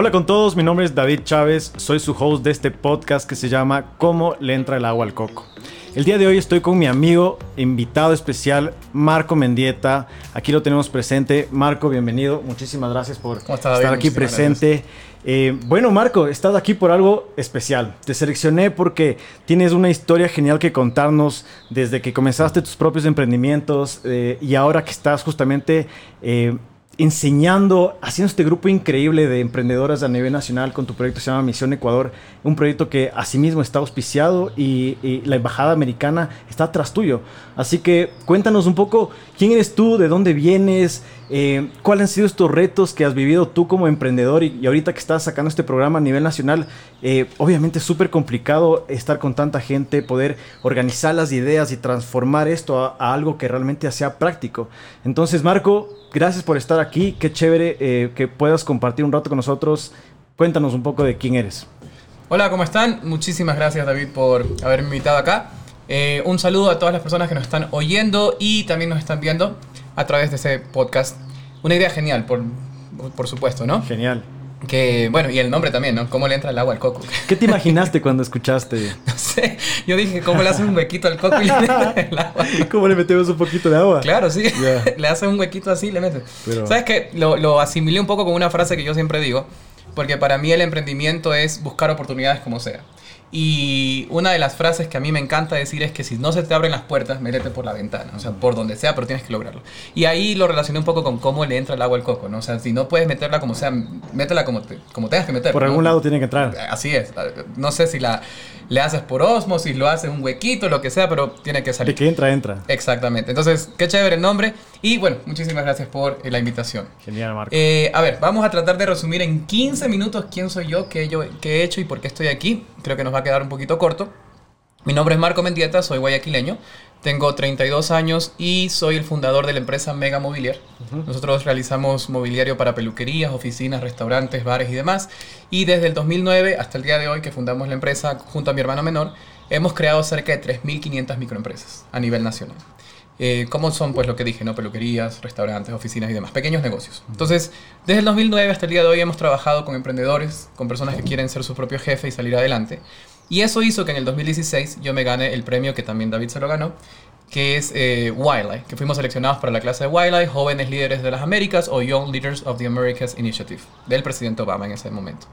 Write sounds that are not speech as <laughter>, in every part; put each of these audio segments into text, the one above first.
Hola con todos, mi nombre es David Chávez, soy su host de este podcast que se llama ¿Cómo le entra el agua al coco? El día de hoy estoy con mi amigo, invitado especial, Marco Mendieta. Aquí lo tenemos presente. Marco, bienvenido. Muchísimas gracias por estar aquí presente. Eh, bueno, Marco, estás aquí por algo especial. Te seleccioné porque tienes una historia genial que contarnos desde que comenzaste tus propios emprendimientos eh, y ahora que estás justamente eh, enseñando, haciendo este grupo increíble de emprendedoras a nivel nacional con tu proyecto que se llama Misión Ecuador, un proyecto que asimismo está auspiciado y, la Embajada Americana está tras tuyo. Así que cuéntanos un poco quién eres tú, de dónde vienes, eh, cuáles han sido estos retos que has vivido tú como emprendedor y, ahorita que estás sacando este programa a nivel nacional. Eh, obviamente es súper complicado estar con tanta gente, poder organizar las ideas y transformar esto a, algo que realmente sea práctico. Entonces, Marco, gracias por estar aquí. Qué chévere eh, que puedas compartir un rato con nosotros. Cuéntanos un poco de quién eres. Hola, ¿cómo están? Muchísimas gracias David por haberme invitado acá. Eh, un saludo a todas las personas que nos están oyendo y también nos están viendo a través de ese podcast. Una idea genial, por, por supuesto, ¿no? Genial. Que, bueno, y el nombre también, ¿no? ¿Cómo le entra el agua al coco? <laughs> ¿Qué te imaginaste cuando escuchaste? No sé, yo dije, ¿cómo le haces un huequito al coco y le entra el agua? <laughs> ¿Cómo le metemos un poquito de agua? Claro, sí. <laughs> le haces un huequito así y le metes. ¿Sabes qué? Lo, lo asimilé un poco con una frase que yo siempre digo, porque para mí el emprendimiento es buscar oportunidades como sea. Y una de las frases que a mí me encanta decir es que si no se te abren las puertas, métete por la ventana, o sea, por donde sea, pero tienes que lograrlo. Y ahí lo relacioné un poco con cómo le entra el agua al coco, ¿no? O sea, si no puedes meterla como sea, métela como, como tengas que meterla. Por algún lado tiene que entrar. Así es. No sé si la le haces por osmosis, lo haces un huequito, lo que sea, pero tiene que salir. De que entra, entra. Exactamente. Entonces, qué chévere el nombre. Y bueno, muchísimas gracias por la invitación. Genial, Marco. Eh, a ver, vamos a tratar de resumir en 15 minutos quién soy yo, qué, yo, qué he hecho y por qué estoy aquí. Creo que nos va a quedar un poquito corto. Mi nombre es Marco Mendieta, soy guayaquileño. Tengo 32 años y soy el fundador de la empresa Mega Mobiliar. Nosotros realizamos mobiliario para peluquerías, oficinas, restaurantes, bares y demás. Y desde el 2009 hasta el día de hoy que fundamos la empresa junto a mi hermano menor, hemos creado cerca de 3.500 microempresas a nivel nacional. Eh, ¿Cómo son? Pues lo que dije, ¿no? Peluquerías, restaurantes, oficinas y demás, pequeños negocios. Entonces, desde el 2009 hasta el día de hoy hemos trabajado con emprendedores, con personas que quieren ser su propio jefe y salir adelante. Y eso hizo que en el 2016 yo me gane el premio que también David se lo ganó, que es eh, Wildlife, que fuimos seleccionados para la clase de Wildlife, Jóvenes Líderes de las Américas o Young Leaders of the Americas Initiative, del presidente Obama en ese momento.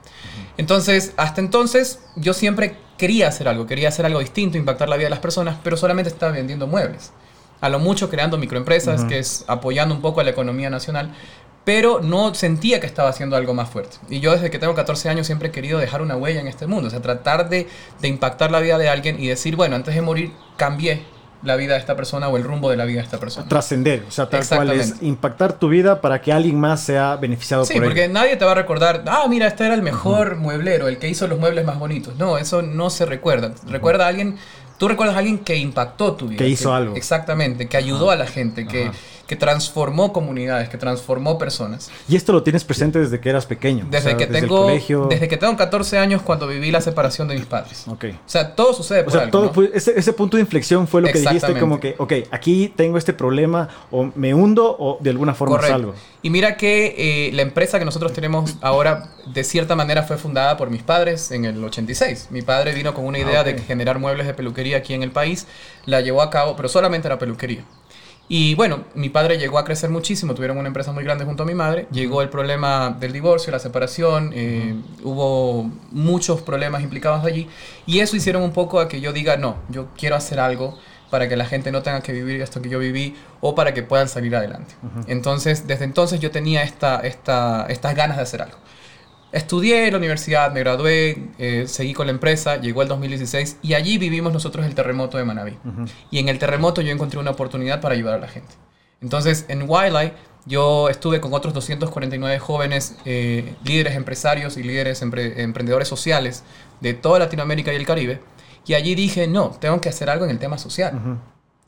Entonces, hasta entonces, yo siempre quería hacer algo, quería hacer algo distinto, impactar la vida de las personas, pero solamente estaba vendiendo muebles. A lo mucho creando microempresas, que es apoyando un poco a la economía nacional, pero no sentía que estaba haciendo algo más fuerte. Y yo desde que tengo 14 años siempre he querido dejar una huella en este mundo, o sea, tratar de, de impactar la vida de alguien y decir, bueno, antes de morir cambié la vida de esta persona o el rumbo de la vida de esta persona. Trascender, o sea, tal cual es impactar tu vida para que alguien más sea beneficiado por Sí, porque nadie te va a recordar, ah, mira, este era el mejor mueblero, el que hizo los muebles más bonitos. No, eso no se recuerda. Recuerda a alguien, tú recuerdas a alguien que impactó tu vida. Que hizo algo. Exactamente, que ayudó a la gente, que que transformó comunidades, que transformó personas. Y esto lo tienes presente desde que eras pequeño. Desde que tengo desde que tengo 14 años cuando viví la separación de mis padres. Okay. O sea, todo sucede por o sea, todo ese, ese, punto de inflexión fue lo que dijiste como que, ok, aquí tengo este problema o me hundo o de alguna forma salgo. Y mira que eh, la empresa que nosotros tenemos ahora de cierta manera fue fundada por mis padres en el 86. Mi padre vino con una idea ah, de generar muebles de peluquería aquí en el país, la llevó a cabo, pero solamente era peluquería. Y bueno, mi padre llegó a crecer muchísimo, tuvieron una empresa muy grande junto a mi madre, llegó el problema del divorcio, la separación, eh, hubo muchos problemas implicados allí y eso hicieron un poco a que yo diga, no, yo quiero hacer algo para que la gente no tenga que vivir esto que yo viví o para que puedan salir adelante. Entonces, desde entonces yo tenía esta, esta, estas ganas de hacer algo. Estudié en la universidad, me gradué, eh, seguí con la empresa, llegó el 2016 y allí vivimos nosotros el terremoto de Manabí. Y en el terremoto yo encontré una oportunidad para ayudar a la gente. Entonces en Wildlife yo estuve con otros 249 jóvenes eh, líderes empresarios y líderes emprendedores sociales de toda Latinoamérica y el Caribe. Y allí dije, no, tengo que hacer algo en el tema social.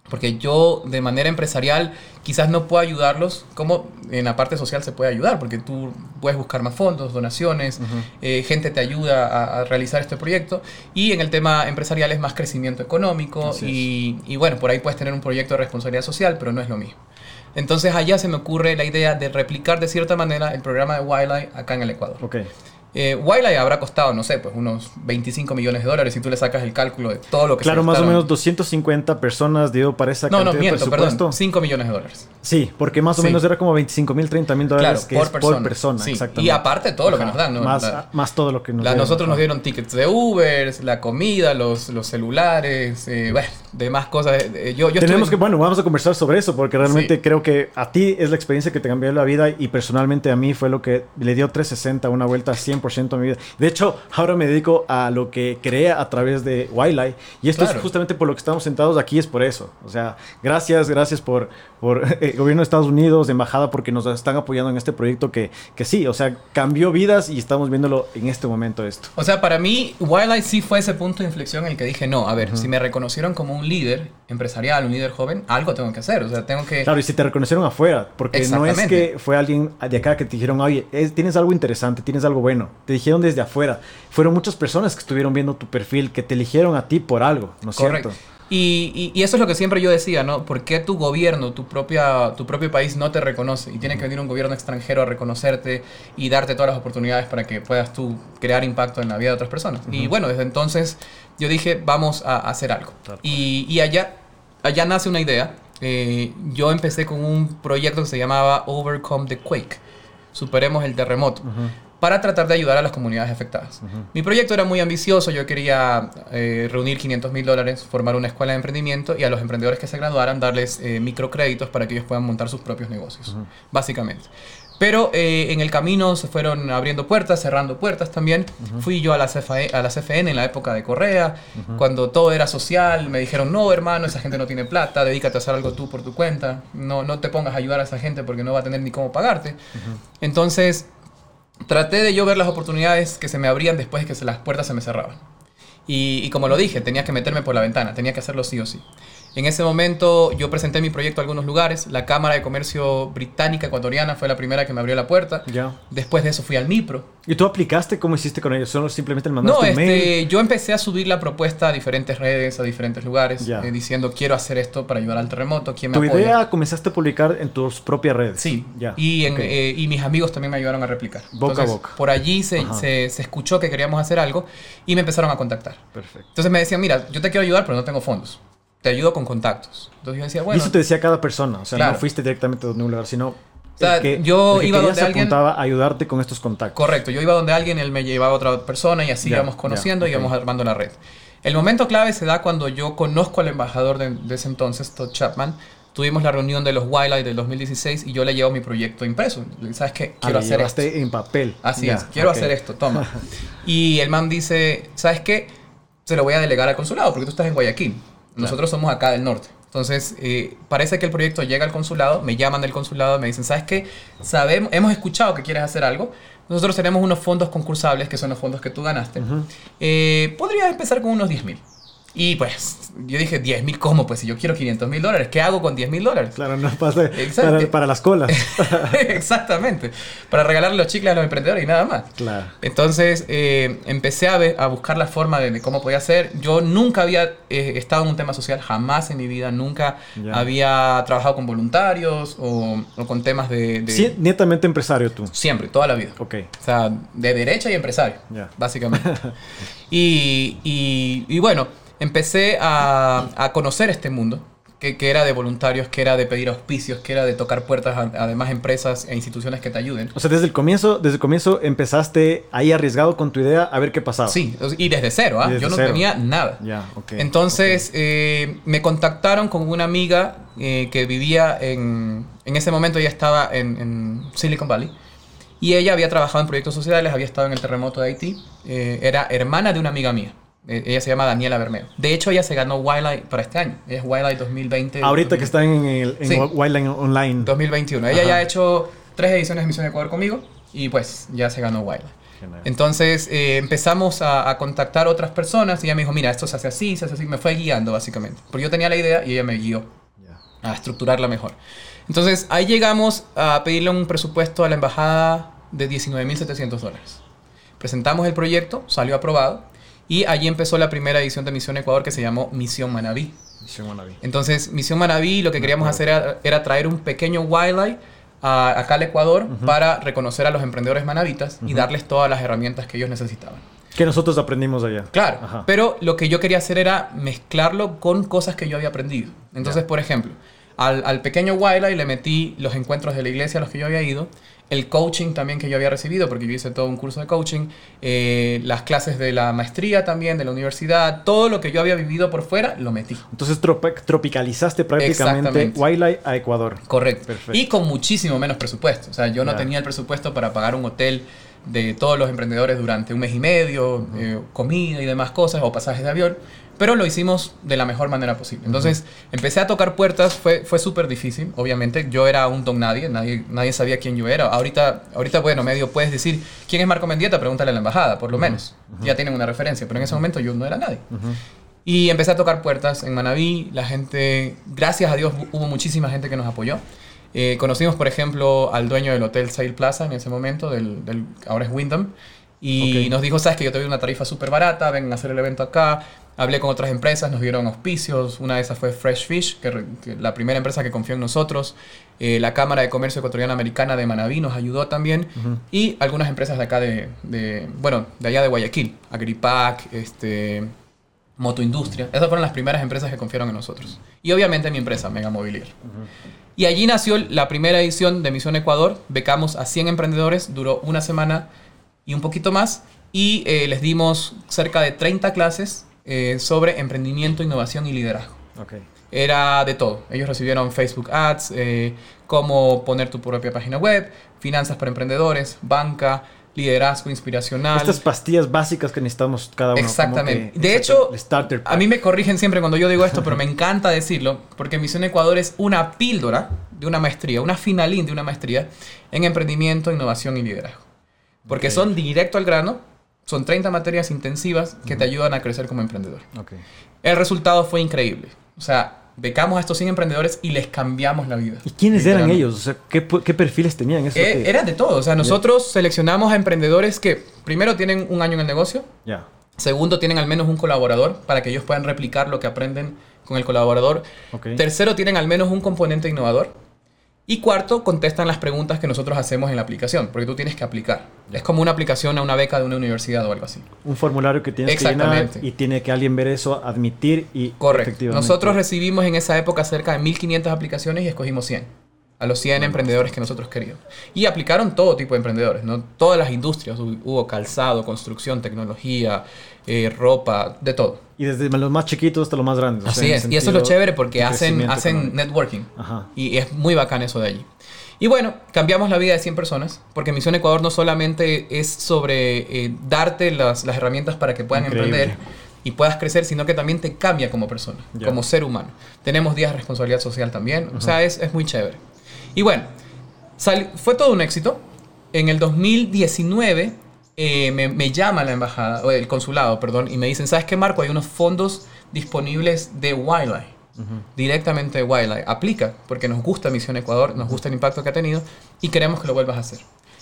Porque yo de manera empresarial quizás no puedo ayudarlos como en la parte social se puede ayudar, porque tú puedes buscar más fondos, donaciones, eh, gente te ayuda a, realizar este proyecto. Y en el tema empresarial es más crecimiento económico y, y, bueno, por ahí puedes tener un proyecto de responsabilidad social, pero no es lo mismo. Entonces allá se me ocurre la idea de replicar de cierta manera el programa de Wildlife acá en el Ecuador. Okay. Eh, Wildlife habrá costado, no sé, pues unos 25 millones de dólares si tú le sacas el cálculo de todo lo que Claro, más o menos 250 personas dio para esa no, cantidad no, miento, de perdón, 5 millones de dólares. Sí, porque más o Sí. menos era como 25 mil, 30 mil dólares Claro, que por es persona. por persona. Sí, Exactamente. Y aparte todo lo que nos dan, ¿no? Más, La- más todo lo que nos dieron, nosotros nos dieron tickets de Uber, la comida, los, los celulares, eh, bueno, demás cosas. Eh, Yo, yo Tenemos que, bueno, vamos a conversar sobre eso porque realmente Sí. creo que a ti es la experiencia que te cambió la vida y personalmente a mí fue lo que le dio 360, una vuelta 100% a mi vida. De hecho, ahora me dedico a lo que creé a través de Wildlife y esto Claro. es justamente por lo que estamos sentados aquí, es por eso. O sea, gracias, gracias por, por <laughs> el gobierno de Estados Unidos, de embajada, porque nos están apoyando en este proyecto que, que sí, o sea, cambió vidas y estamos viéndolo en este momento esto. O sea, para mí, Wildlife sí fue ese punto de inflexión en el que dije, no, a ver, si me reconocieron como un líder empresarial, un líder joven, algo tengo que hacer. O sea, tengo que... Claro, y si te reconocieron afuera, porque no es que fue alguien de acá que te dijeron, oye, es- tienes algo interesante, tienes algo bueno. Te dijeron desde afuera. Fueron muchas personas que estuvieron viendo tu perfil, que te eligieron a ti por algo, ¿no es cierto? Y, y- y eso es lo que siempre yo decía, ¿no? ¿Por qué tu gobierno, tu, propia, tu propio país no te reconoce? Y tiene que venir un gobierno extranjero a reconocerte y darte todas las oportunidades para que puedas tú crear impacto en la vida de otras personas. Y bueno, desde entonces yo dije, vamos a hacer algo. Y allá, allá nace una idea. Eh, yo empecé con un proyecto que se llamaba Overcome the Quake. Superemos el terremoto. Para tratar de ayudar a las comunidades afectadas. Mi proyecto era muy ambicioso. Yo quería eh, reunir 500 mil dólares, formar una escuela de emprendimiento y a los emprendedores que se graduaran darles eh, microcréditos para que ellos puedan montar sus propios negocios, básicamente. Pero eh, en el camino se fueron abriendo puertas, cerrando puertas también. Fui yo a la, CFE a la CFN en la época de Correa, cuando todo era social. Me dijeron, no, hermano, esa gente no tiene plata, dedícate a hacer algo tú por tu cuenta. No, no te pongas a ayudar a esa gente porque no va a tener ni cómo pagarte. Entonces, traté de yo ver las oportunidades que se me abrían después de que las puertas se me cerraban. Y como lo dije, tenía que meterme por la ventana, tenía que hacerlo sí o sí. En ese momento yo presenté mi proyecto a algunos lugares. La Cámara de Comercio Británica Ecuatoriana fue la primera que me abrió la puerta. Ya. Después de eso fui al MIPRO. ¿Y tú aplicaste? ¿Cómo hiciste con ellos? ¿Solo simplemente le mandaste No, un mail? este, yo empecé a subir la propuesta a diferentes redes, a diferentes lugares, Ya. eh, diciendo quiero hacer esto para ayudar al terremoto, ¿quién me Tu apoya? idea comenzaste a publicar en tus propias redes. Sí, Ya. y, en, ok. eh, y mis amigos también me ayudaron a replicar. Boca a Entonces, boca. Por allí se, se, se escuchó que queríamos hacer algo y me empezaron a contactar. Perfecto. Entonces me decían, mira, yo te quiero ayudar, pero no tengo fondos. Te ayudo con contactos. Entonces yo decía, y bueno, eso te decía cada persona. O sea, Claro. no fuiste directamente a ningún lugar, sino. sea, el que, yo que iba donde se alguien- apuntaba a ayudarte con estos contactos. correcto, yo iba donde alguien, él me llevaba a otra persona y así Ya, íbamos conociendo y íbamos ok. armando la red. El momento clave se da cuando yo conozco al embajador de, de ese entonces, Todd Chapman. Tuvimos la reunión de los Wildlife del 2016 y yo le llevo mi proyecto impreso. ¿Sabes qué? Ah, Quiero lo hacer esto. en papel. Así Ya, es, quiero ok. hacer esto, toma. <laughs> Y el man dice, ¿sabes qué? Se lo voy a delegar al consulado porque tú estás en Guayaquil. Nosotros somos acá del norte. Entonces, eh, parece que el proyecto llega al consulado, me llaman del consulado, me dicen, ¿sabes qué? Sabemos, hemos escuchado que quieres hacer algo. Nosotros tenemos unos fondos concursables, que son los fondos que tú ganaste. Eh, Podrías empezar con unos 10 mil. Y pues, yo dije, 10 mil, ¿cómo? Pues si yo quiero 500 mil dólares, ¿qué hago con 10 mil dólares? Claro, no pasa para, para las colas. <laughs> Exactamente. Para regalarle los chicles a los emprendedores y nada más. claro. Entonces eh, empecé a, ver- a buscar la forma de, de cómo podía hacer. Yo nunca había eh, estado en un tema social, jamás en mi vida, nunca Ya. había trabajado con voluntarios o, o con temas de... de- Sí, netamente empresario tú. Siempre, toda la vida. Ok. O sea, de derecha y empresario, Ya. básicamente. <laughs> y, y- y bueno, empecé a, a conocer este mundo, que, que era de voluntarios, que era de pedir auspicios, que era de tocar puertas a, a demás empresas e instituciones que te ayuden. O sea, desde el comienzo, desde el comienzo empezaste ahí arriesgado con tu idea a ver qué pasaba. Sí, y desde cero, ¿ah? Y desde yo no cero. tenía nada. Ya, ok. Entonces eh, me contactaron con una amiga eh, que vivía en... En ese momento ella estaba en, en Silicon Valley. Y ella había trabajado en proyectos sociales, había estado en el terremoto de Haití. eh, era hermana de una amiga mía. Eh, ella se llama Daniela Bermeo. De hecho, ella se ganó Wildlife para este año. Ella es Wildlife 2020. Ahorita que 2000, están en, el, en Sí. Wildline Online. 2021. Ella Ajá. ya ha hecho tres ediciones de Misión Ecuador conmigo y pues ya se ganó Wildlife. Entonces eh, empezamos a, a contactar otras personas y ella me dijo, mira, esto se hace así, se hace así. Me fue guiando básicamente. Porque yo tenía la idea y ella me guió a estructurarla mejor. Entonces ahí llegamos a pedirle un presupuesto a la embajada de 19.700 dólares. Presentamos el proyecto, salió aprobado y allí empezó la primera edición de Misión Ecuador que se llamó Misión Manabí. Misión Manaví. Entonces, Misión Manabí lo que queríamos hacer era, era traer un pequeño wildlife acá al Ecuador para reconocer a los emprendedores manavitas y darles todas las herramientas que ellos necesitaban. Que nosotros aprendimos allá. Claro, pero lo que yo quería hacer era mezclarlo con cosas que yo había aprendido. Entonces, por ejemplo, al, al pequeño Wildlife le metí los encuentros de la iglesia a los que yo había ido el coaching también que yo había recibido, porque yo hice todo un curso de coaching, eh, las clases de la maestría también, de la universidad, todo lo que yo había vivido por fuera, lo metí. Entonces tropicalizaste prácticamente Wildlife a Ecuador. Correcto. Y con muchísimo menos presupuesto. O sea, yo no tenía el presupuesto para pagar un hotel de todos los emprendedores durante un mes y medio, eh, comida y demás cosas, o pasajes de avión pero lo hicimos de la mejor manera posible. Entonces, empecé a tocar puertas, fue, fue súper difícil, obviamente. Yo era un don nadie, nadie, nadie sabía quién yo era. Ahorita, ahorita, bueno, medio puedes decir, ¿quién es Marco Mendieta? Pregúntale a la embajada, por lo menos. Ya tienen una referencia, pero en ese momento yo no era nadie. Y empecé a tocar puertas en Manabí, la gente, gracias a Dios, hubo muchísima gente que nos apoyó. Eh, conocimos, por ejemplo, al dueño del Hotel Sail Plaza en ese momento, del, del ahora es Wyndham, y nos dijo, sabes que yo te doy una tarifa súper barata, ven a hacer el evento acá, Hablé con otras empresas, nos dieron auspicios. Una de esas fue Fresh Fish, que, la primera empresa que confió en nosotros. Eh, la Cámara de Comercio Ecuatoriana Americana de Manaví nos ayudó también. Y algunas empresas de acá de, bueno, de allá de Guayaquil. Agripac, este, Motoindustria. Esas fueron las primeras empresas que confiaron en nosotros. Y obviamente mi empresa, Mega Mobilier. Y allí nació la primera edición de Misión Ecuador. Becamos a 100 emprendedores, duró una semana y un poquito más. Y eh, les dimos cerca de 30 clases eh, sobre emprendimiento, innovación y liderazgo. Era de todo. Ellos recibieron Facebook Ads, eh, cómo poner tu propia página web, finanzas para emprendedores, banca, liderazgo inspiracional. Estas pastillas básicas que necesitamos cada uno. Exactamente. de hecho, a mí me corrigen siempre cuando yo digo esto, pero me encanta decirlo, porque Misión Ecuador es una píldora de una maestría, una finalín de una maestría en emprendimiento, innovación y liderazgo. Porque son directo al grano, son 30 materias intensivas que te ayudan a crecer como emprendedor. El resultado fue increíble. O sea, becamos a estos 100 emprendedores y les cambiamos la vida. ¿Y quiénes eran ellos? O sea, ¿qué, perfiles tenían? ¿Eso eh, Eran de todo. O sea, nosotros seleccionamos a emprendedores que primero tienen un año en el negocio. Ya. Segundo, tienen al menos un colaborador para que ellos puedan replicar lo que aprenden con el colaborador. Tercero, tienen al menos un componente innovador. Y cuarto, contestan las preguntas que nosotros hacemos en la aplicación, porque tú tienes que aplicar. Es como una aplicación a una beca de una universidad o algo así. Un formulario que tienes que llenar y tiene que alguien ver eso, admitir y Correcto. Nosotros recibimos en esa época cerca de 1500 aplicaciones y escogimos 100 a los 100 emprendedores que nosotros queríamos. Y aplicaron todo tipo de emprendedores, ¿no? Todas las industrias, hubo calzado, construcción, tecnología, eh, ropa, de todo. Y desde los más chiquitos hasta los más grandes. Así es, y eso es lo chévere porque hacen, hacen networking. Y es muy bacán eso de allí. Y bueno, cambiamos la vida de 100 personas, porque Misión Ecuador no solamente es sobre eh, darte las, las, herramientas para que puedan emprender y puedas crecer, sino que también te cambia como persona, como ser humano. Tenemos días de responsabilidad social también, o sea, es, es muy chévere. Y bueno, fue todo un éxito. En el 2019 eh, me, llama la embajada, o el consulado, perdón, y me dicen, ¿sabes qué, Marco? Hay unos fondos disponibles de Wildlife. Directamente de Wildlife. Aplica, porque nos gusta Misión Ecuador, nos gusta el impacto que ha tenido y queremos que lo vuelvas a hacer.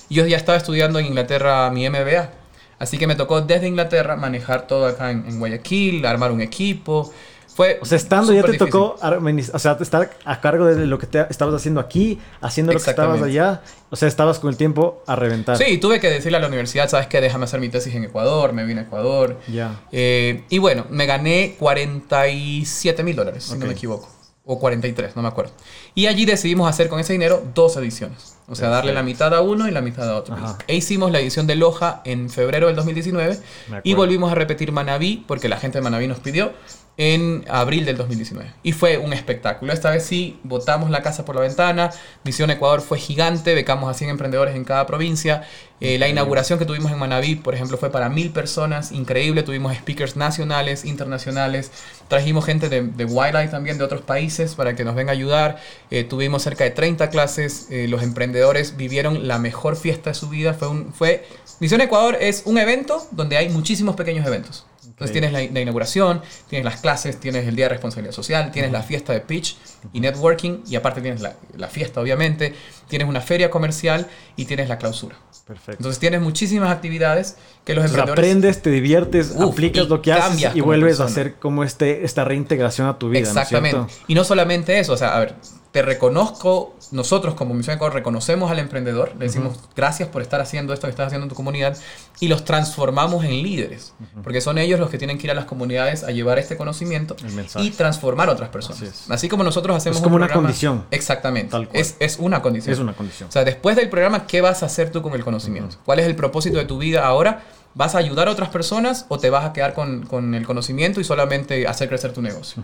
Yo ya estaba estudiando en Inglaterra mi MBA, así que me tocó desde Inglaterra manejar todo acá en Guayaquil, armar un equipo, fue o sea, estando ya te tocó, o sea, estar a cargo de lo que te estabas haciendo aquí, haciendo lo que estabas allá. O sea, estabas con el tiempo a reventar. Sí, tuve que decirle a la universidad, ¿sabes qué? Déjame hacer mi tesis en Ecuador, me vine a Ecuador. Ya. Eh, y bueno, me gané 47 mil dólares, si no me equivoco. O 43, no me acuerdo. Y allí decidimos hacer con ese dinero dos ediciones. O sea, darle la mitad a uno y la mitad a otro. E hicimos la edición de Loja en febrero del 2019 y volvimos a repetir Manabí porque la gente de Manabí nos pidió en abril del 2019. Y fue un espectáculo. Esta vez sí, botamos la casa por la ventana. Misión Ecuador fue gigante, becamos a 100 emprendedores en cada provincia. Eh, la inauguración que tuvimos en Manaví, por ejemplo, fue para mil personas, increíble. Tuvimos speakers nacionales, internacionales. Trajimos gente de, de Wildlife también de otros países para que nos venga a ayudar. Eh, tuvimos cerca de 30 clases. Eh, los emprendedores vivieron la mejor fiesta de su vida. Fue, un, fue Misión Ecuador es un evento donde hay muchísimos pequeños eventos. Entonces tienes la, inauguración, tienes las clases, tienes el día de responsabilidad social, tienes la fiesta de pitch y networking, y aparte tienes la, fiesta, obviamente, tienes una feria comercial y tienes la clausura. Perfecto. Entonces tienes muchísimas actividades que los emprendedores... aprendes, te diviertes, aplicas lo que haces y vuelves a hacer como este, esta reintegración a tu vida. Exactamente. y no solamente eso, o sea, a ver, te reconozco, nosotros como Misión Ecuador reconocemos al emprendedor, le decimos gracias por estar haciendo esto que estás haciendo en tu comunidad y los transformamos en líderes, porque son ellos los que tienen que ir a las comunidades a llevar este conocimiento y transformar a otras personas. Así, como nosotros hacemos... Es como una condición. Exactamente. Es, es, una condición. Es una condición. O sea, después del programa, ¿qué vas a hacer tú con el conocimiento? ¿Cuál es el propósito de tu vida ahora? ¿Vas a ayudar a otras personas o te vas a quedar con, el conocimiento y solamente hacer crecer tu negocio?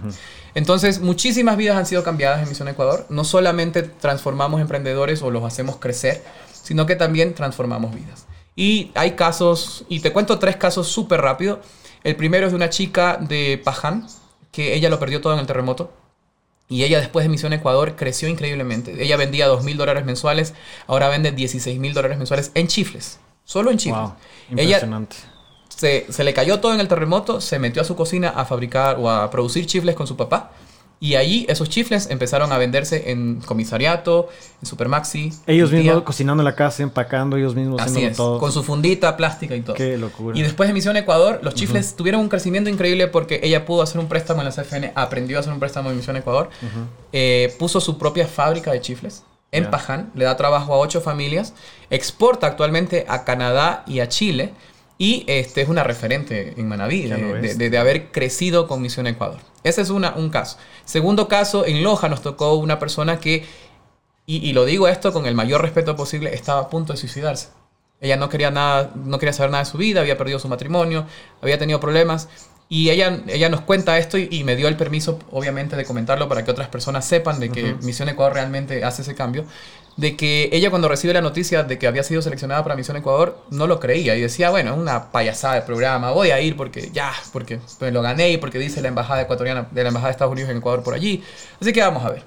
Entonces, muchísimas vidas han sido cambiadas en Misión Ecuador. No solamente transformamos emprendedores o los hacemos crecer, sino que también transformamos vidas. Y hay casos, y te cuento tres casos súper rápido. El primero es de una chica de Paján, que ella lo perdió todo en el terremoto. Y ella después de Misión Ecuador creció increíblemente. Ella vendía 2 mil dólares mensuales, ahora vende 16 mil dólares mensuales en chifles. Solo en chifles. impresionante. se, se, le cayó todo en el terremoto, se metió a su cocina a fabricar o a producir chifles con su papá. Y ahí esos chifles empezaron a venderse en comisariato, en Supermaxi. Ellos mismos cocinando en la casa, empacando, ellos mismos Así es, todo. Con su fundita plástica y todo. Qué locura. Y después de Misión Ecuador, los chifles tuvieron un crecimiento increíble porque ella pudo hacer un préstamo en la CFN, aprendió a hacer un préstamo en Misión Ecuador, eh, puso su propia fábrica de chifles en Paján, le da trabajo a ocho familias, exporta actualmente a Canadá y a Chile y este es una referente en Manaví de, haber crecido con Misión Ecuador. Ese es una, un caso. Segundo caso, en Loja nos tocó una persona que, y, y, lo digo esto con el mayor respeto posible, estaba a punto de suicidarse. Ella no quería, nada, no quería saber nada de su vida, había perdido su matrimonio, había tenido problemas y ella, ella nos cuenta esto y, me dio el permiso, obviamente, de comentarlo para que otras personas sepan de que Misión Ecuador realmente hace ese cambio. De que ella cuando recibe la noticia de que había sido seleccionada para Misión Ecuador, no lo creía y decía, bueno, es una payasada de programa, voy a ir porque ya, porque me lo gané y porque dice la embajada ecuatoriana, de la embajada de Estados Unidos en Ecuador por allí. Así que vamos a ver.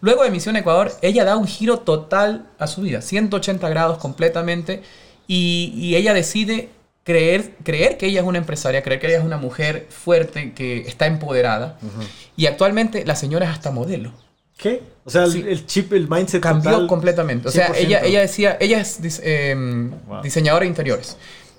Luego de Misión Ecuador, ella da un giro total a su vida, 180 grados completamente, y, y ella decide creer, creer que ella es una empresaria, creer que ella es una mujer fuerte, que está empoderada. Y actualmente la señora es hasta modelo. ¿Qué? O sea, el, chip, el mindset cambió completamente. O sea, ella, ella decía, ella es em, diseñadora de interiores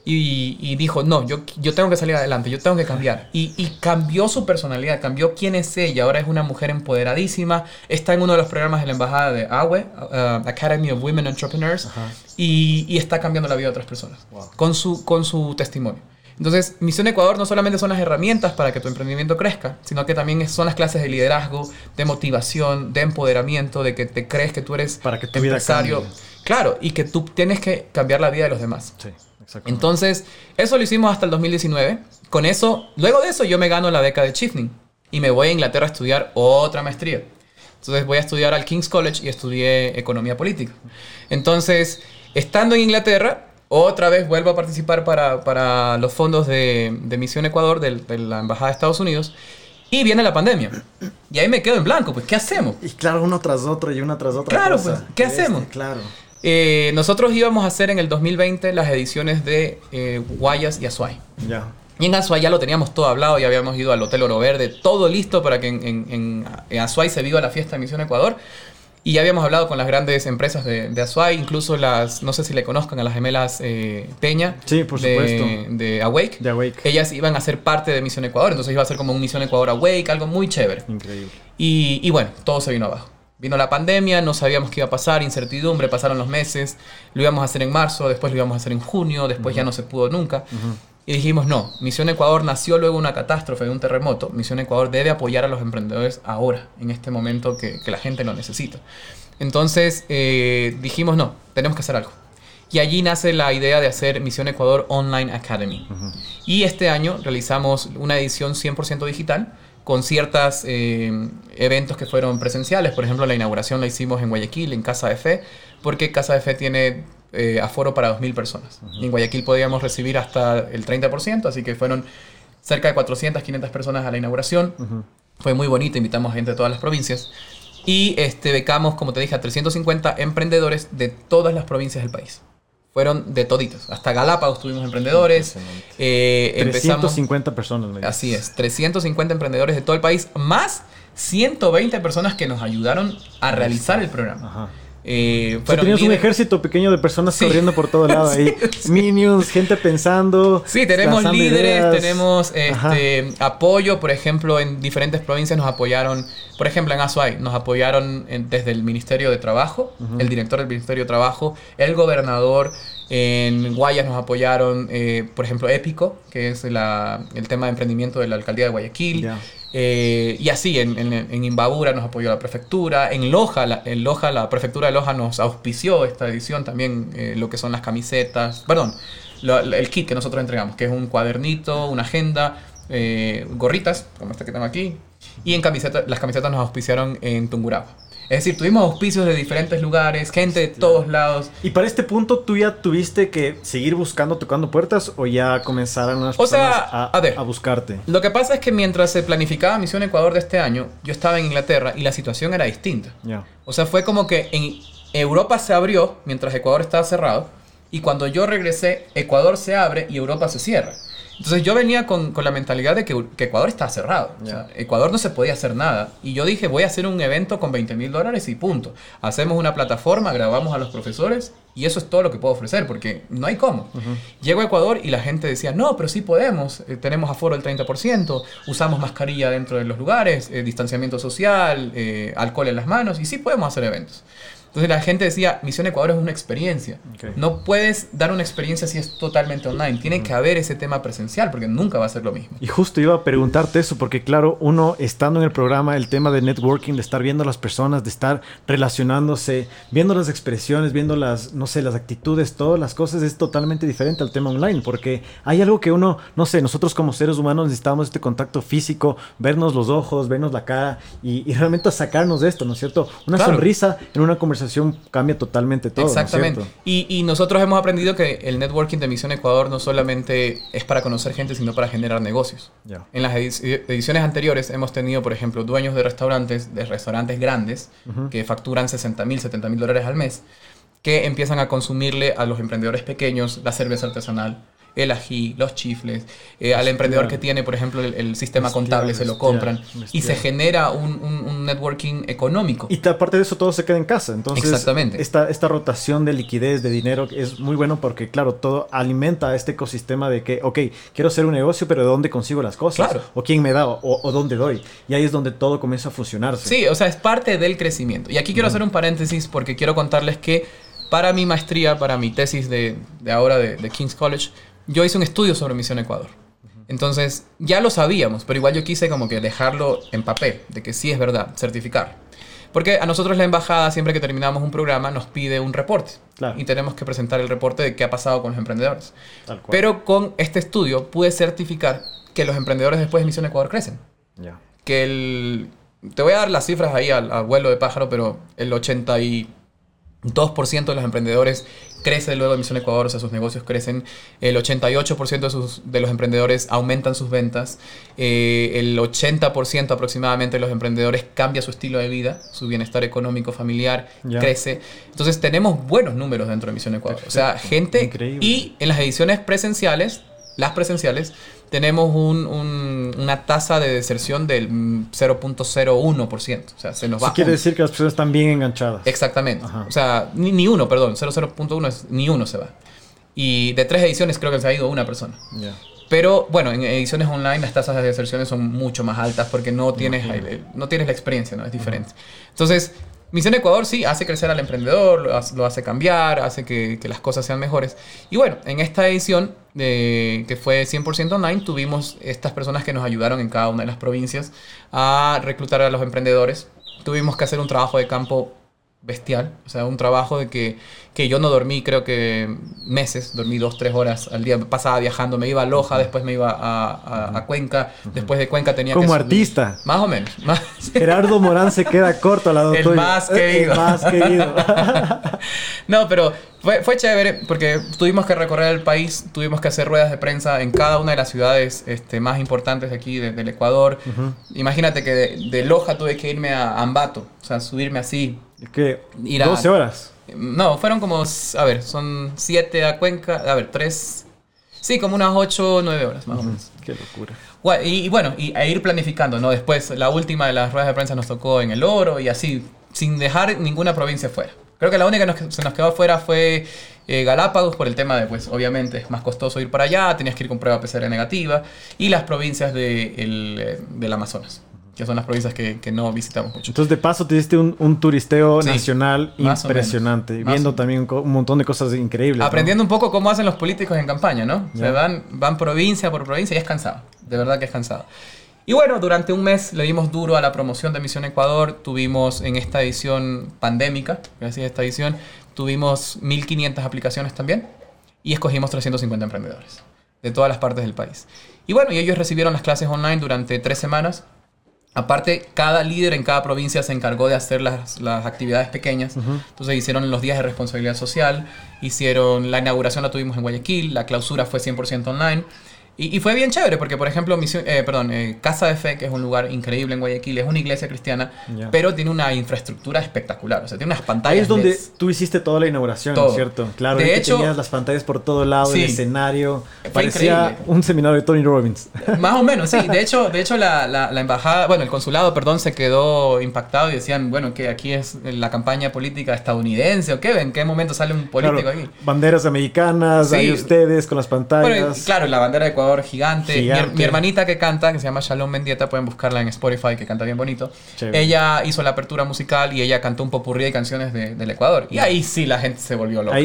y, dijo, no, yo, yo tengo que salir adelante, yo tengo que cambiar. Y, cambió su personalidad, cambió quién es ella. Ahora es una mujer empoderadísima, está en uno de los programas de la embajada de AWE, uh, Academy of Women Entrepreneurs, y, está cambiando la vida de otras personas con, su, con su testimonio. Entonces, Misión Ecuador no solamente son las herramientas para que tu emprendimiento crezca, sino que también son las clases de liderazgo, de motivación, de empoderamiento, de que te crees que tú eres para que tu empresario. claro, y que tú tienes que cambiar la vida de los demás. Sí. Entonces, eso lo hicimos hasta el 2019. Con eso, luego de eso, yo me gano la beca de Chifning y me voy a Inglaterra a estudiar otra maestría. Entonces, voy a estudiar al King's College y estudié economía política. Entonces, estando en Inglaterra, otra vez vuelvo a participar para, para los fondos de, de Misión Ecuador de, de, la Embajada de Estados Unidos. Y viene la pandemia. Y ahí me quedo en blanco, pues, ¿qué hacemos? Y claro, uno tras otro y una tras otra. Claro, pues, ¿qué hacemos? Claro. Eh, nosotros íbamos a hacer en el 2020 las ediciones de eh, Guayas y Azuay. Ya. Y en Azuay ya lo teníamos todo hablado, ya habíamos ido al Hotel Oro Verde, todo listo para que en, en, Azuay se viva la fiesta de Misión Ecuador. Y ya habíamos hablado con las grandes empresas de, de Azuay, incluso las, no sé si le conozcan, a las gemelas eh, Peña. Sí, por de, supuesto. De Awake. De Awake. Ellas iban a ser parte de Misión Ecuador, entonces iba a ser como un Misión Ecuador Awake, algo muy chévere. Increíble. Y, y bueno, todo se vino abajo. Vino la pandemia, no sabíamos qué iba a pasar, incertidumbre, pasaron los meses, lo íbamos a hacer en marzo, después lo íbamos a hacer en junio, después ya no se pudo nunca. Y dijimos, no, Misión Ecuador nació luego una catástrofe, de un terremoto. Misión Ecuador debe apoyar a los emprendedores ahora, en este momento que, la gente lo necesita. Entonces eh, dijimos, no, tenemos que hacer algo. Y allí nace la idea de hacer Misión Ecuador Online Academy. Y este año realizamos una edición 100% digital con ciertos eh, eventos que fueron presenciales. Por ejemplo, la inauguración la hicimos en Guayaquil, en Casa de Fe, porque Casa de Fe tiene eh, aforo para 2.000 personas. En Guayaquil podíamos recibir hasta el 30%, así que fueron cerca de 400, 500 personas a la inauguración. Fue muy bonito, invitamos a gente de todas las provincias. Y este, becamos, como te dije, a 350 emprendedores de todas las provincias del país fueron de toditos. Hasta Galápagos tuvimos emprendedores. Eh, 350 personas. así es, 350 emprendedores de todo el país, más 120 personas que nos ayudaron a realizar el programa. Eh, o tenías un ejército pequeño de personas corriendo por todo lado ahí. <laughs> Minions, gente pensando. Sí, tenemos líderes, tenemos este, apoyo. Por ejemplo, en diferentes provincias nos apoyaron. Por ejemplo, en Azuay nos apoyaron desde el Ministerio de Trabajo, el director del Ministerio de Trabajo, el gobernador. En Guayas nos apoyaron, eh, por ejemplo, Épico, que es el tema de emprendimiento de la alcaldía de Guayaquil. Eh, y así, en, en, Imbabura nos apoyó la prefectura, en Loja, la, en Loja, la prefectura de Loja nos auspició esta edición también, eh, lo que son las camisetas, perdón, el kit que nosotros entregamos, que es un cuadernito, una agenda, gorritas, como esta que tengo aquí, y en camiseta, las camisetas nos auspiciaron en Tungurahua. Es decir, tuvimos auspicios de diferentes lugares, gente de todos lados. ¿Y para este punto tú ya tuviste que seguir buscando, tocando puertas o ya comenzaron las o sea, a, a, buscarte? Lo que pasa es que mientras se planificaba Misión Ecuador de este año, yo estaba en Inglaterra y la situación era distinta. O sea, fue como que en Europa se abrió mientras Ecuador estaba cerrado y cuando yo regresé, Ecuador se abre y Europa se cierra. Entonces yo venía con, con la mentalidad de que, que Ecuador está cerrado. Ecuador no se podía hacer nada. Y yo dije, voy a hacer un evento con 20 mil dólares y punto. Hacemos una plataforma, grabamos a los profesores y eso es todo lo que puedo ofrecer porque no hay cómo. Llego a Ecuador y la gente decía, no, pero sí podemos. Eh, tenemos aforo del 30%, usamos mascarilla dentro de los lugares, eh, distanciamiento social, eh, alcohol en las manos y sí podemos hacer eventos. Entonces la gente decía, Misión Ecuador es una experiencia. No puedes dar una experiencia si es totalmente online. Tiene que haber ese tema presencial porque nunca va a ser lo mismo. Y justo iba a preguntarte eso porque claro, uno estando en el programa, el tema de networking, de estar viendo a las personas, de estar relacionándose, viendo las expresiones, viendo las, no sé, las actitudes, todas las cosas, es totalmente diferente al tema online porque hay algo que uno, no sé, nosotros como seres humanos necesitamos este contacto físico, vernos los ojos, vernos la cara y, realmente sacarnos de esto, ¿no es cierto? Una sonrisa en una conversación cambia totalmente todo. Exactamente. y, nosotros hemos aprendido que el networking de Misión Ecuador no solamente es para conocer gente, sino para generar negocios. En las ediciones anteriores hemos tenido, por ejemplo, dueños de restaurantes, de restaurantes grandes, que facturan 60 mil, 70 mil dólares al mes, que empiezan a consumirle a los emprendedores pequeños la cerveza artesanal el ají, los chifles, eh, al emprendedor que tiene, por ejemplo, el, sistema contable, se lo compran y se genera un, networking económico. Y aparte de eso, todo se queda en casa. Entonces, Exactamente. Esta, esta rotación de liquidez, de dinero, es muy bueno porque, claro, todo alimenta este ecosistema de que, ok, quiero hacer un negocio, pero ¿de dónde consigo las cosas? Claro. O quién me da, o, dónde doy. Y ahí es donde todo comienza a funcionarse. Sí, o sea, es parte del crecimiento. Y aquí quiero hacer un paréntesis porque quiero contarles que para mi maestría, para mi tesis de, ahora de, de King's College, yo hice un estudio sobre Misión Ecuador. Entonces, ya lo sabíamos, pero igual yo quise como que dejarlo en papel, de que sí es verdad, certificar. Porque a nosotros la embajada, siempre que terminamos un programa, nos pide un reporte. Y tenemos que presentar el reporte de qué ha pasado con los emprendedores. Pero con este estudio pude certificar que los emprendedores después de Misión Ecuador crecen. Ya. Que el... Te voy a dar las cifras ahí al, al vuelo de pájaro, pero el 80 y 2% de los emprendedores crece luego de Misión Ecuador, o sea, sus negocios crecen. El 88% de, sus, de los emprendedores aumentan sus ventas. Eh, el 80% aproximadamente de los emprendedores cambia su estilo de vida, su bienestar económico, familiar, crece. Entonces tenemos buenos números dentro de Misión Ecuador. O sea, gente... Y en las ediciones presenciales, las presenciales, tenemos una tasa de deserción del 0.01%. O sea, se nos va. Eso quiere decir que las personas están bien enganchadas. Exactamente. O sea, ni, uno, perdón, 0.1 es ni uno se va. Y de tres ediciones creo que se ha ido una persona. Pero bueno, en ediciones online las tasas de deserciones son mucho más altas porque no tienes, no tienes la experiencia, ¿no? Es diferente. Entonces, Misión Ecuador sí hace crecer al emprendedor, lo hace, cambiar, hace que, las cosas sean mejores. Y bueno, en esta edición, que fue 100% online, tuvimos estas personas que nos ayudaron en cada una de las provincias a reclutar a los emprendedores. Tuvimos que hacer un trabajo de campo bestial, o sea, un trabajo de que, que yo no dormí, creo que meses, dormí dos, tres horas al día, pasaba viajando, me iba a Loja, después me iba a, a, Cuenca, después de Cuenca tenía Como artista. Más o menos. <laughs> Gerardo Morán se queda corto al lado El más querido. El más querido. <laughs> no, pero fue, fue chévere porque tuvimos que recorrer el país, tuvimos que hacer ruedas de prensa en cada una de las ciudades este, más importantes de aquí del Ecuador. Imagínate que de, de Loja tuve que irme a Ambato, o sea, subirme así, ¿Qué? 12 horas. No, fueron como, a ver, son 7 a Cuenca, a ver, 3, sí, como unas 8 o 9 horas más o menos. Qué locura. Y, bueno, y a ir planificando, ¿no? Después, la última de las ruedas de prensa nos tocó en el Oro y así, sin dejar ninguna provincia fuera. Creo que la única que se nos quedó afuera fue eh, Galápagos por el tema de, pues, obviamente es más costoso ir para allá, tenías que ir con prueba PCR negativa, y las provincias de el, del Amazonas que son las provincias que, que, no visitamos mucho. Entonces, de paso, te diste un, un turisteo nacional impresionante, viendo también un montón de cosas increíbles. Aprendiendo un poco cómo hacen los políticos en campaña, ¿no? Se van, van provincia por provincia y es cansado, de verdad que es cansado. Y bueno, durante un mes le dimos duro a la promoción de Misión Ecuador. Tuvimos en esta edición pandémica, gracias a esta edición, tuvimos 1.500 aplicaciones también y escogimos 350 emprendedores de todas las partes del país. Y bueno, y ellos recibieron las clases online durante tres semanas. Aparte, cada líder en cada provincia se encargó de hacer las, las actividades pequeñas. Entonces hicieron los días de responsabilidad social, hicieron la inauguración la tuvimos en Guayaquil, la clausura fue 100% online. Y, fue bien chévere porque, por ejemplo, misión, eh, perdón, eh, Casa de Fe, que es un lugar increíble en Guayaquil, es una iglesia cristiana, pero tiene una infraestructura espectacular. O sea, tiene unas pantallas. Ahí es donde tú hiciste toda la inauguración, ¿cierto? Claro, de hecho, tenías las pantallas por todo lado, el escenario. parecía un seminario de Tony Robbins. <laughs> Más o menos, sí. De hecho, de hecho la, la, embajada, bueno, el consulado, perdón, se quedó impactado y decían, bueno, que aquí es la campaña política estadounidense o qué, ¿en qué momento sale un político aquí? Banderas americanas, ahí ustedes con las pantallas. claro, la bandera de Ecuador gigante. Mi, hermanita que canta, que se llama Shalom Mendieta, pueden buscarla en Spotify, que canta bien bonito. Ella hizo la apertura musical y ella cantó un popurrí de canciones del Ecuador. Y ahí sí la gente se volvió loca.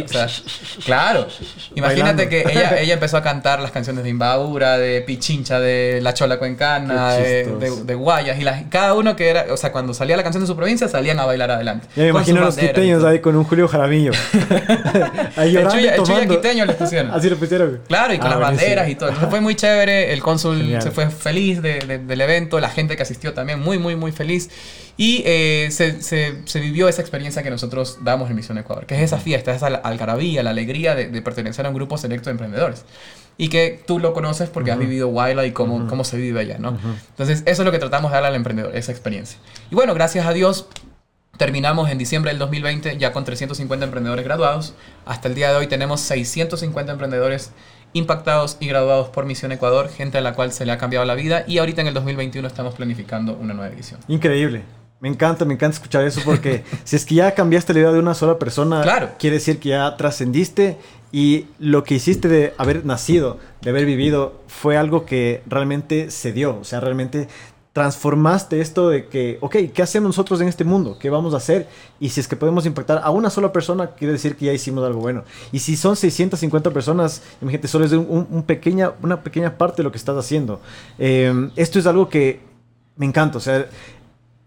claro. Imagínate que ella, <laughs> ella empezó a cantar las canciones de Imbabura, de Pichincha, de La Chola Cuencana, de, Guayas. Y cada uno que era, o sea, cuando salía la canción de su provincia, salían a bailar adelante. Ya me imagino los quiteños ahí con un Julio Jaramillo. <laughs> ahí llorando, el chuya, quiteño les pusieron. <laughs> Así lo pusieron. Claro, y con ah, las banderas y todo fue muy chévere, el cónsul se fue feliz del evento, la gente que asistió también muy, muy, muy feliz. Y eh, se, se, vivió esa experiencia que nosotros damos en Misión Ecuador, que es esa fiesta, esa algarabía, la alegría de, pertenecer a un grupo selecto de emprendedores. Y que tú lo conoces porque has vivido Wildlife y cómo, cómo se vive allá, ¿no? Entonces, eso es lo que tratamos de darle al emprendedor, esa experiencia. Y bueno, gracias a Dios, Terminamos en diciembre del 2020 ya con 350 emprendedores graduados. Hasta el día de hoy tenemos 650 emprendedores impactados y graduados por Misión Ecuador, gente a la cual se le ha cambiado la vida y ahorita en el 2021 estamos planificando una nueva edición. Increíble. Me encanta, me encanta escuchar eso porque <laughs> si es que ya cambiaste la vida de una sola persona, claro. quiere decir que ya trascendiste y lo que hiciste de haber nacido, de haber vivido, fue algo que realmente se dio. O sea, realmente transformaste esto de que, ok, ¿qué hacemos nosotros en este mundo? ¿Qué vamos a hacer? Y si es que podemos impactar a una sola persona, quiere decir que ya hicimos algo bueno. Y si son 650 personas, imagínate, solo es un, pequeña, una pequeña parte de lo que estás haciendo. Eh, esto es algo que me encanta, o sea,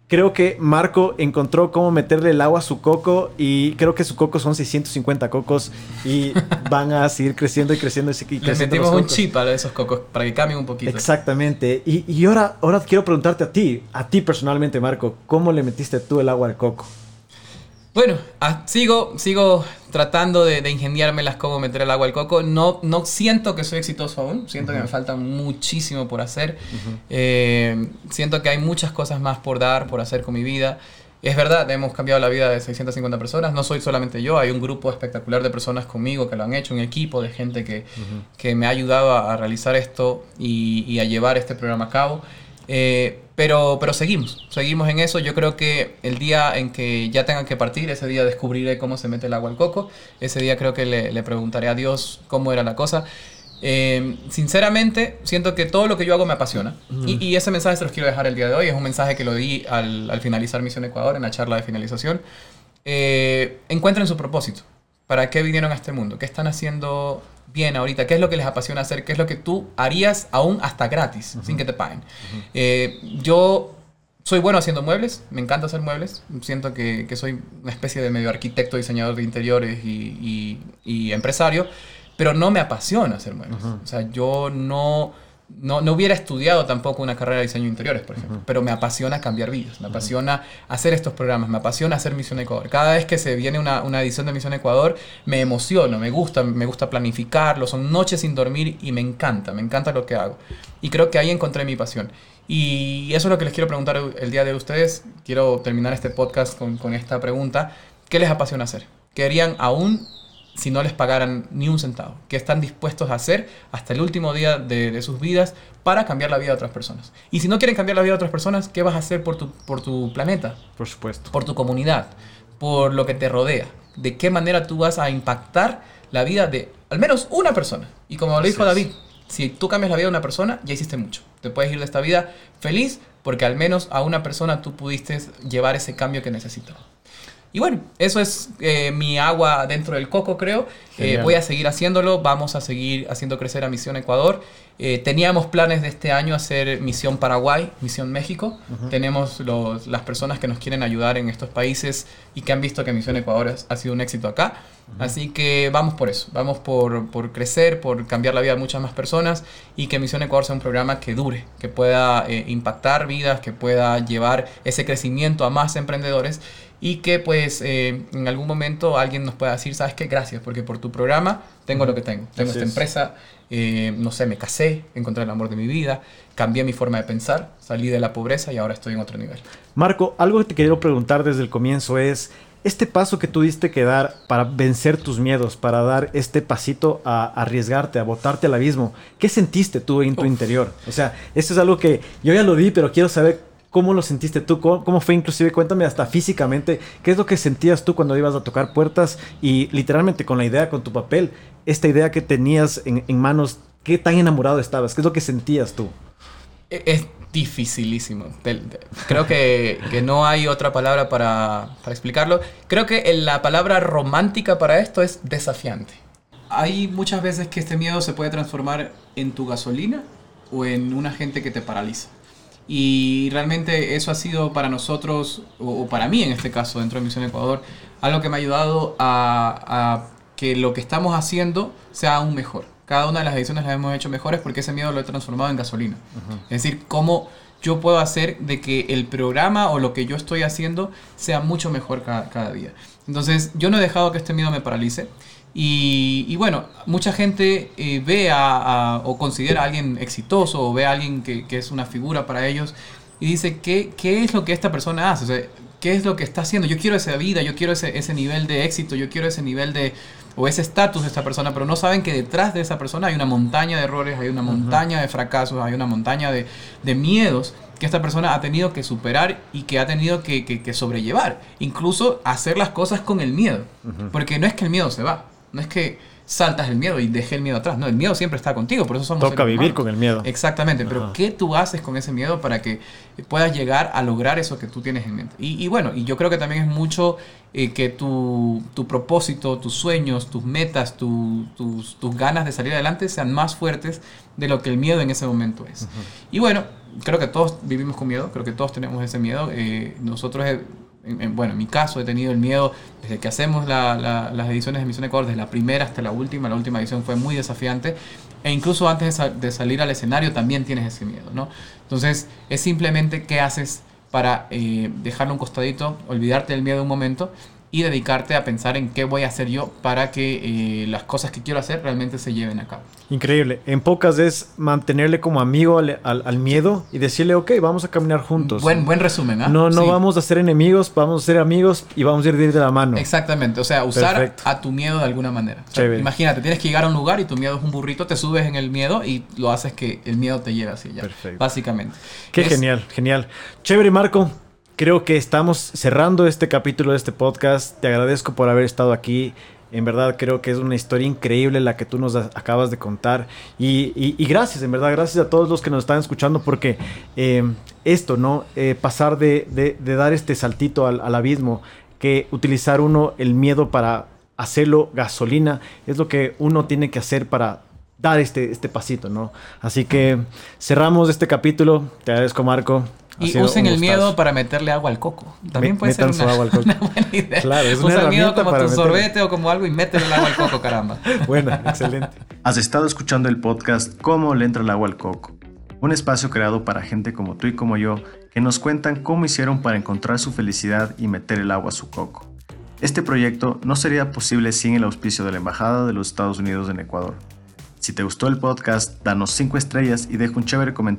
Creo que Marco encontró cómo meterle el agua a su coco y creo que su coco son 650 cocos y <laughs> van a seguir creciendo y creciendo. Y Le metimos un chip a esos cocos para que cambien un poquito. Exactamente. Y, y, ahora, ahora quiero preguntarte a ti, a ti personalmente, Marco, ¿cómo le metiste tú el agua al coco? Bueno, ah, sigo, sigo tratando de, de, ingeniármelas cómo meter el agua al coco. No, no siento que soy exitoso aún, siento que me falta muchísimo por hacer. Eh, siento que hay muchas cosas más por dar, por hacer con mi vida. Es verdad, hemos cambiado la vida de 650 personas, no soy solamente yo, hay un grupo espectacular de personas conmigo que lo han hecho, un equipo de gente que, que me ha ayudado a, realizar esto y, y, a llevar este programa a cabo. Eh, pero, pero seguimos, seguimos en eso. Yo creo que el día en que ya tengan que partir, ese día descubriré cómo se mete el agua al coco. Ese día creo que le, le preguntaré a Dios cómo era la cosa. Eh, sinceramente, siento que todo lo que yo hago me apasiona. y, y, ese mensaje se los quiero dejar el día de hoy. Es un mensaje que lo di al, al finalizar Misión Ecuador, en la charla de finalización. Eh, encuentren su propósito. ¿Para qué vinieron a este mundo? ¿Qué están haciendo bien ahorita? ¿Qué es lo que les apasiona hacer? ¿Qué es lo que tú harías aún hasta gratis, sin que te paguen? Eh, yo soy bueno haciendo muebles, me encanta hacer muebles. Siento que, que soy una especie de medio arquitecto, diseñador de interiores y, y, empresario, pero no me apasiona hacer muebles. O sea, yo no no, no, hubiera estudiado tampoco una carrera de diseño de interiores, por ejemplo, pero me apasiona cambiar vidas, me apasiona hacer estos programas, me apasiona hacer Misión Ecuador. Cada vez que se viene una, una, edición de Misión Ecuador, me emociono, me gusta, me gusta planificarlo, son noches sin dormir y me encanta, me encanta lo que hago. Y creo que ahí encontré mi pasión. Y eso es lo que les quiero preguntar el día de ustedes. Quiero terminar este podcast con, con esta pregunta. ¿Qué les apasiona hacer? ¿Querían aún si no les pagaran ni un centavo, que están dispuestos a hacer hasta el último día de, sus vidas para cambiar la vida de otras personas. Y si no quieren cambiar la vida de otras personas, ¿qué vas a hacer por tu, por tu planeta? Por supuesto. Por tu comunidad. por lo que te rodea. De qué manera tú vas a impactar la vida de al menos una persona. Y como lo dijo David, si tú cambias la vida de una persona, ya hiciste mucho. Te puedes ir de esta vida feliz porque al menos a una persona tú pudiste llevar ese cambio que necesitaba. Y bueno, eso es eh, mi agua dentro del coco, creo. Eh, voy a seguir haciéndolo, vamos a seguir haciendo crecer a Misión Ecuador. Eh, teníamos planes de este año hacer Misión Paraguay, Misión México. Tenemos las personas que nos quieren ayudar en estos países y que han visto que Misión Ecuador ha sido un éxito acá. Así que vamos por eso, vamos por, por, crecer, por cambiar la vida de muchas más personas y que Misión Ecuador sea un programa que dure, que pueda impactar vidas, que pueda llevar ese crecimiento a más emprendedores y que pues eh, en algún momento alguien nos pueda decir, sabes qué, gracias, porque por tu programa tengo lo que tengo. Tengo esta empresa, eh, no sé, me casé, encontré el amor de mi vida, cambié mi forma de pensar, salí de la pobreza y ahora estoy en otro nivel. Marco, algo que te quiero preguntar desde el comienzo es, este paso que tuviste que dar para vencer tus miedos, para dar este pasito a arriesgarte, a botarte al abismo, ¿qué sentiste tú en tu interior? O sea, esto es algo que yo ya lo di, pero quiero saber ¿Cómo lo sentiste tú? ¿Cómo, fue inclusive? Cuéntame hasta físicamente, ¿qué es lo que sentías tú cuando ibas a tocar puertas y literalmente con la idea, con tu papel, esta idea que tenías en, manos, qué tan enamorado estabas? ¿Qué es lo que sentías tú? E, es dificilísimo. Creo que, no hay otra palabra para, para explicarlo. Creo que la palabra romántica para esto es desafiante. Hay muchas veces que este miedo se puede transformar en tu gasolina o en un agente que te paraliza. Y realmente eso ha sido para nosotros, o, para mí en este caso, dentro de Misión Ecuador, algo que me ha ayudado a, que lo que estamos haciendo sea aún mejor. Cada una de las ediciones las hemos hecho mejores porque ese miedo lo he transformado en gasolina. Es decir, cómo yo puedo hacer de que el programa o lo que yo estoy haciendo sea mucho mejor cada, cada día. Entonces, yo no he dejado que este miedo me paralice. Y, bueno, mucha gente eh, ve a, o considera a alguien exitoso o ve a alguien que, es una figura para ellos y dice, ¿qué, ¿qué, es lo que esta persona hace? O sea, ¿qué es lo que está haciendo? Yo quiero esa vida, yo quiero ese, ese nivel de éxito, yo quiero ese nivel de, o ese estatus de esta persona, pero no saben que detrás de esa persona hay una montaña de errores, hay una montaña de fracasos, hay una montaña de, de, miedos que esta persona ha tenido que superar y que ha tenido que, que, sobrellevar. Incluso hacer las cosas con el miedo. Porque no es que el miedo se va, no es que saltas el miedo y dejes el miedo atrás. No, el miedo siempre está contigo, por eso somos Toca vivir con el miedo. Exactamente, pero ¿qué tú haces con ese miedo para que puedas llegar a lograr eso que tú tienes en mente? Y, bueno, y yo creo que también es mucho eh, que tu, propósito, tus sueños, tus metas, tus, tus, ganas de salir adelante sean más fuertes de lo que el miedo en ese momento es. Y bueno, creo que todos vivimos con miedo, creo que todos tenemos ese miedo. Eh, nosotros eh, bueno, en mi caso he tenido el miedo desde que hacemos las ediciones de Misión Ecuador, desde la primera hasta la última, la última edición fue muy desafiante, e incluso antes de, salir al escenario también tienes ese miedo, ¿no? Entonces es simplemente qué haces para eh, dejarlo un costadito, olvidarte del miedo un momento y dedicarte a pensar en qué voy a hacer yo para que eh, las cosas que quiero hacer realmente se lleven a cabo. Increíble. En pocas es mantenerle como amigo al, miedo y decirle, ok, vamos a caminar juntos. Buen, buen resumen, ¿ah? No, no vamos a ser enemigos, vamos a ser amigos y vamos a ir de la mano. Exactamente. O sea, usar a tu miedo de alguna manera. imagínate, tienes que llegar a un lugar y tu miedo es un burrito, te subes en el miedo y lo haces que el miedo te lleve así ya. Perfecto. Básicamente. Qué genial, genial. Chévere, Marco creo que estamos cerrando este capítulo de este podcast. Te agradezco por haber estado aquí. En verdad creo que es una historia increíble la que tú nos acabas de contar. Y, gracias, en verdad, gracias a todos los que nos están escuchando porque eh, esto, ¿no? Eh, pasar de, dar este saltito al, al, abismo, que utilizar uno el miedo para hacerlo gasolina, es lo que uno tiene que hacer para dar este, este pasito, ¿no? Así que cerramos este capítulo. Te agradezco, Marco. Y usen el miedo para meterle agua al coco. También puede ser una, <laughs> buena idea. Claro, es una Usa el miedo como tu sorbete o como algo y métele el agua al coco, caramba. <laughs> Bueno, excelente. Has estado escuchando el podcast Cómo le entra el agua al coco. Un espacio creado para gente como tú y como yo que nos cuentan cómo hicieron para encontrar su felicidad y meter el agua a su coco. Este proyecto no sería posible sin el auspicio de la Embajada de los Estados Unidos en Ecuador. Si te gustó el podcast, danos 5 estrellas y deja un chévere comentario